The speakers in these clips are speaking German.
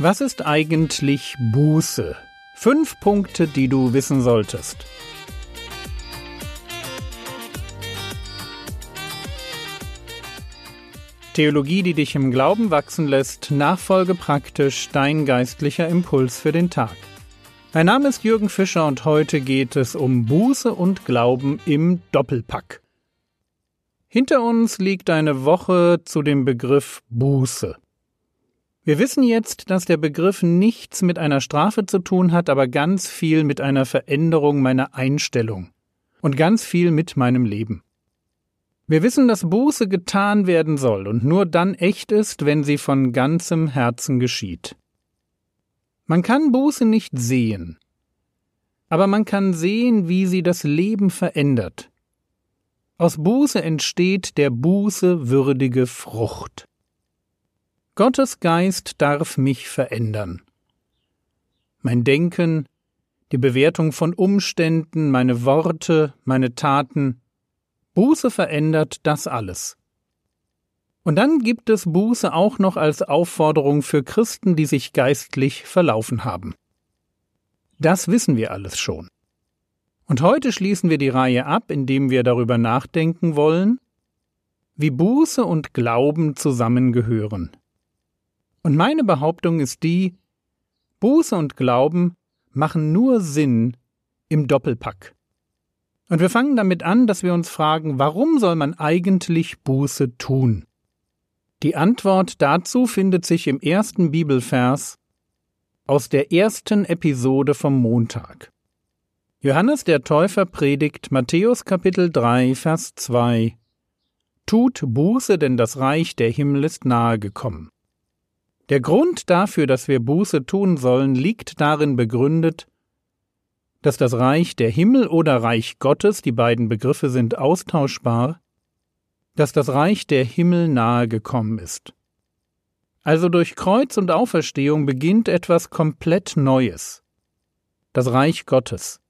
Was ist eigentlich Buße? Fünf Punkte, die du wissen solltest. Theologie, die dich im Glauben wachsen lässt, Nachfolge praktisch, dein geistlicher Impuls für den Tag. Mein Name ist Jürgen Fischer und heute geht es um Buße und Glauben im Doppelpack. Hinter uns liegt eine Woche zu dem Begriff Buße. Wir wissen jetzt, dass der Begriff nichts mit einer Strafe zu tun hat, aber ganz viel mit einer Veränderung meiner Einstellung und ganz viel mit meinem Leben. Wir wissen, dass Buße getan werden soll und nur dann echt ist, wenn sie von ganzem Herzen geschieht. Man kann Buße nicht sehen, aber man kann sehen, wie sie das Leben verändert. Aus Buße entsteht der Buße würdige Frucht. Gottes Geist darf mich verändern. Mein Denken, die Bewertung von Umständen, meine Worte, meine Taten. Buße verändert das alles. Und dann gibt es Buße auch noch als Aufforderung für Christen, die sich geistlich verlaufen haben. Das wissen wir alles schon. Und heute schließen wir die Reihe ab, indem wir darüber nachdenken wollen, wie Buße und Glauben zusammengehören. Und meine Behauptung ist die, Buße und Glauben machen nur Sinn im Doppelpack. Und wir fangen damit an, dass wir uns fragen, warum soll man eigentlich Buße tun? Die Antwort dazu findet sich im ersten Bibelvers aus der ersten Episode vom Montag. Johannes der Täufer predigt Matthäus Kapitel 3, Vers 2 Tut Buße, denn das Reich der Himmel ist nahe gekommen. Der Grund dafür, dass wir Buße tun sollen, liegt darin begründet, dass das Reich der Himmel oder Reich Gottes, die beiden Begriffe sind austauschbar, dass das Reich der Himmel nahe gekommen ist. Also durch Kreuz und Auferstehung beginnt etwas komplett Neues. Das Reich Gottes.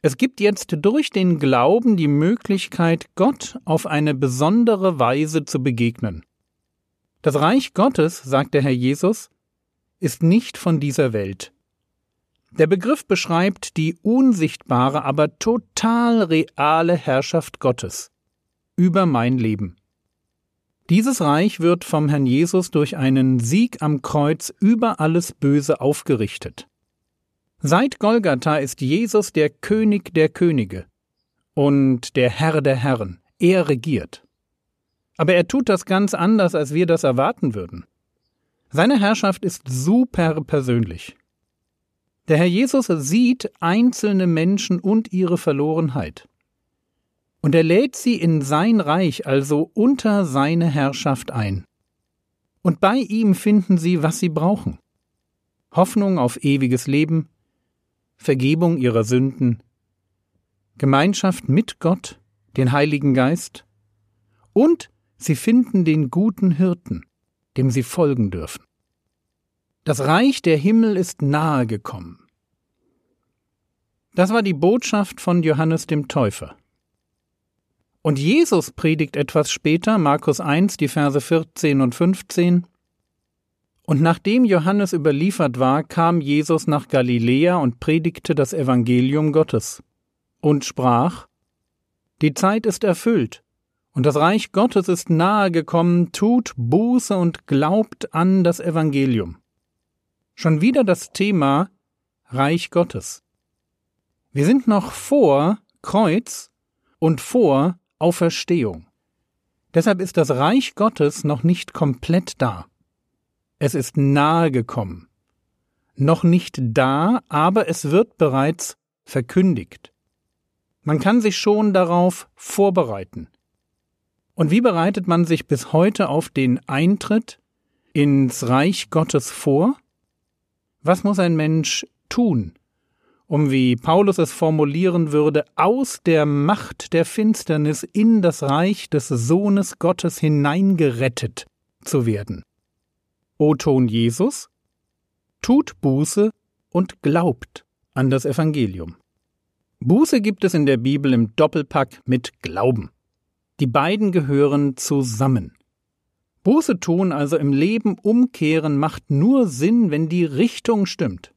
Es gibt jetzt durch den Glauben die Möglichkeit, Gott auf eine besondere Weise zu begegnen. Das Reich Gottes, sagt der Herr Jesus, ist nicht von dieser Welt. Der Begriff beschreibt die unsichtbare, aber total reale Herrschaft Gottes über mein Leben. Dieses Reich wird vom Herrn Jesus durch einen Sieg am Kreuz über alles Böse aufgerichtet. Seit Golgatha ist Jesus der König der Könige und der Herr der Herren. Er regiert. Aber er tut das ganz anders, als wir das erwarten würden. Seine Herrschaft ist super persönlich. Der Herr Jesus sieht einzelne Menschen und ihre Verlorenheit. Und er lädt sie in sein Reich, also unter seine Herrschaft ein. Und bei ihm finden sie, was sie brauchen. Hoffnung auf ewiges Leben, Vergebung ihrer Sünden, Gemeinschaft mit Gott, den Heiligen Geist und Sie finden den guten Hirten, dem sie folgen dürfen. Das Reich der Himmel ist nahe gekommen. Das war die Botschaft von Johannes dem Täufer. Und Jesus predigt etwas später, Markus 1, die Verse 14 und 15. Und nachdem Johannes überliefert war, kam Jesus nach Galiläa und predigte das Evangelium Gottes und sprach, Die Zeit ist erfüllt und das Reich Gottes ist nahe gekommen, tut Buße und glaubt an das Evangelium. Schon wieder das Thema Reich Gottes. Wir sind noch vor Kreuz und vor Auferstehung. Deshalb ist das Reich Gottes noch nicht komplett da. Es ist nahe gekommen. Noch nicht da, aber es wird bereits verkündigt. Man kann sich schon darauf vorbereiten. Und wie bereitet man sich bis heute auf den Eintritt ins Reich Gottes vor? Was muss ein Mensch tun, um, wie Paulus es formulieren würde, aus der Macht der Finsternis in das Reich des Sohnes Gottes hineingerettet zu werden? O Ton Jesus, tut Buße und glaubt an das Evangelium. Buße gibt es in der Bibel im Doppelpack mit Glauben. Die beiden gehören zusammen. Buße tun, also im Leben umkehren, macht nur Sinn, wenn die Richtung stimmt.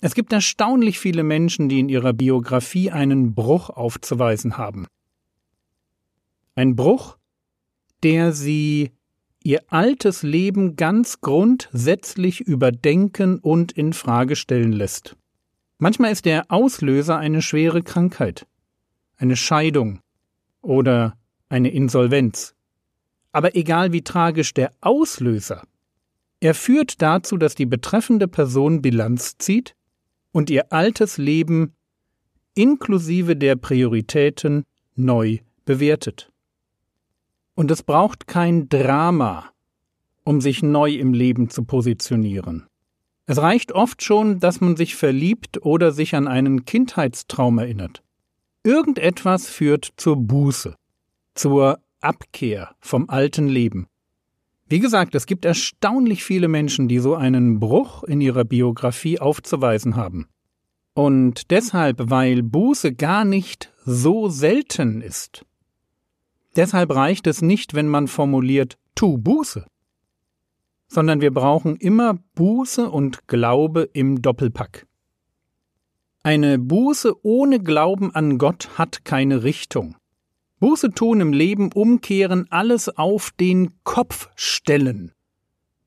Es gibt erstaunlich viele Menschen, die in ihrer Biografie einen Bruch aufzuweisen haben. Ein Bruch, der sie ihr altes Leben ganz grundsätzlich überdenken und in Frage stellen lässt. Manchmal ist der Auslöser eine schwere Krankheit, eine Scheidung oder eine Insolvenz. Aber egal wie tragisch der Auslöser, er führt dazu, dass die betreffende Person Bilanz zieht und ihr altes Leben inklusive der Prioritäten neu bewertet. Und es braucht kein Drama, um sich neu im Leben zu positionieren. Es reicht oft schon, dass man sich verliebt oder sich an einen Kindheitstraum erinnert. Irgendetwas führt zur Buße, zur Abkehr vom alten Leben. Wie gesagt, es gibt erstaunlich viele Menschen, die so einen Bruch in ihrer Biografie aufzuweisen haben. Und deshalb, weil Buße gar nicht so selten ist, deshalb reicht es nicht, wenn man formuliert, tu Buße, sondern wir brauchen immer Buße und Glaube im Doppelpack. Eine Buße ohne Glauben an Gott hat keine Richtung. Buße tun im Leben, umkehren, alles auf den Kopf stellen,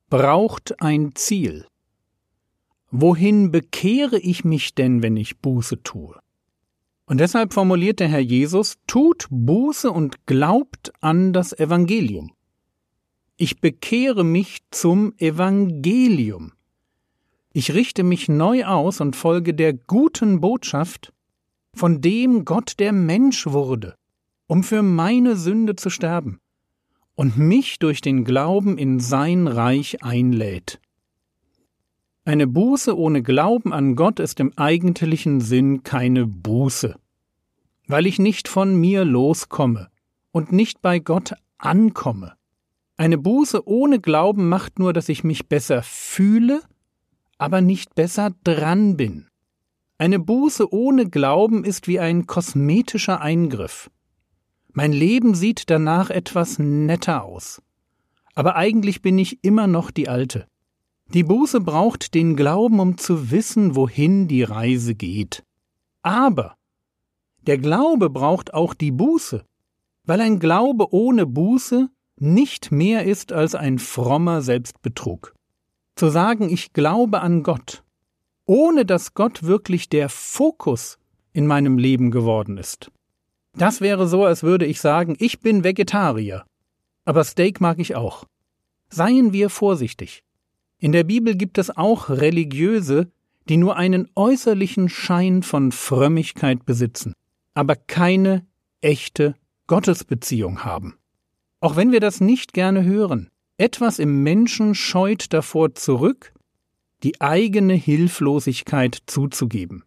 braucht ein Ziel. Wohin bekehre ich mich denn, wenn ich Buße tue? Und deshalb formuliert der Herr Jesus, tut Buße und glaubt an das Evangelium. Ich bekehre mich zum Evangelium. Ich richte mich neu aus und folge der guten Botschaft, von dem Gott der Mensch wurde um für meine Sünde zu sterben und mich durch den Glauben in sein Reich einlädt. Eine Buße ohne Glauben an Gott ist im eigentlichen Sinn keine Buße, weil ich nicht von mir loskomme und nicht bei Gott ankomme. Eine Buße ohne Glauben macht nur, dass ich mich besser fühle, aber nicht besser dran bin. Eine Buße ohne Glauben ist wie ein kosmetischer Eingriff. Mein Leben sieht danach etwas netter aus. Aber eigentlich bin ich immer noch die Alte. Die Buße braucht den Glauben, um zu wissen, wohin die Reise geht. Aber der Glaube braucht auch die Buße, weil ein Glaube ohne Buße nicht mehr ist als ein frommer Selbstbetrug. Zu sagen, ich glaube an Gott, ohne dass Gott wirklich der Fokus in meinem Leben geworden ist, das wäre so, als würde ich sagen, ich bin Vegetarier. Aber Steak mag ich auch. Seien wir vorsichtig. In der Bibel gibt es auch Religiöse, die nur einen äußerlichen Schein von Frömmigkeit besitzen, aber keine echte Gottesbeziehung haben. Auch wenn wir das nicht gerne hören, etwas im Menschen scheut davor zurück, die eigene Hilflosigkeit zuzugeben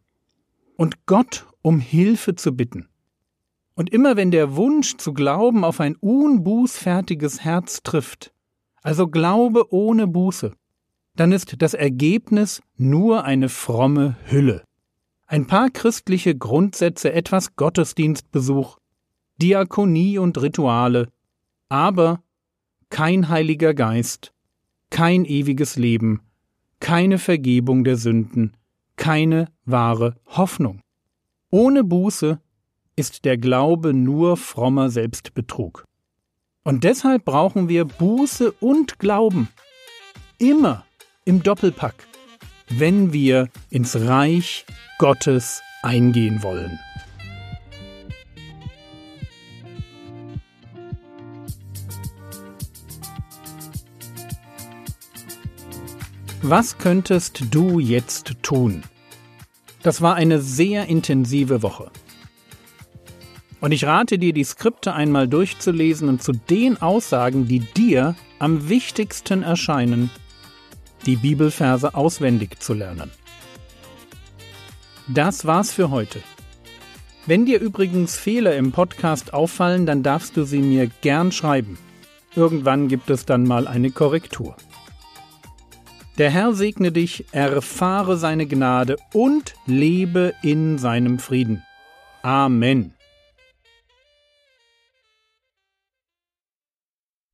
und Gott um Hilfe zu bitten. Und immer wenn der Wunsch zu glauben auf ein unbußfertiges Herz trifft, also Glaube ohne Buße, dann ist das Ergebnis nur eine fromme Hülle. Ein paar christliche Grundsätze, etwas Gottesdienstbesuch, Diakonie und Rituale, aber kein Heiliger Geist, kein ewiges Leben, keine Vergebung der Sünden, keine wahre Hoffnung. Ohne Buße ist der Glaube nur frommer Selbstbetrug. Und deshalb brauchen wir Buße und Glauben. Immer im Doppelpack, wenn wir ins Reich Gottes eingehen wollen. Was könntest du jetzt tun? Das war eine sehr intensive Woche. Und ich rate dir, die Skripte einmal durchzulesen und zu den Aussagen, die dir am wichtigsten erscheinen, die Bibelverse auswendig zu lernen. Das war's für heute. Wenn dir übrigens Fehler im Podcast auffallen, dann darfst du sie mir gern schreiben. Irgendwann gibt es dann mal eine Korrektur. Der Herr segne dich, erfahre seine Gnade und lebe in seinem Frieden. Amen.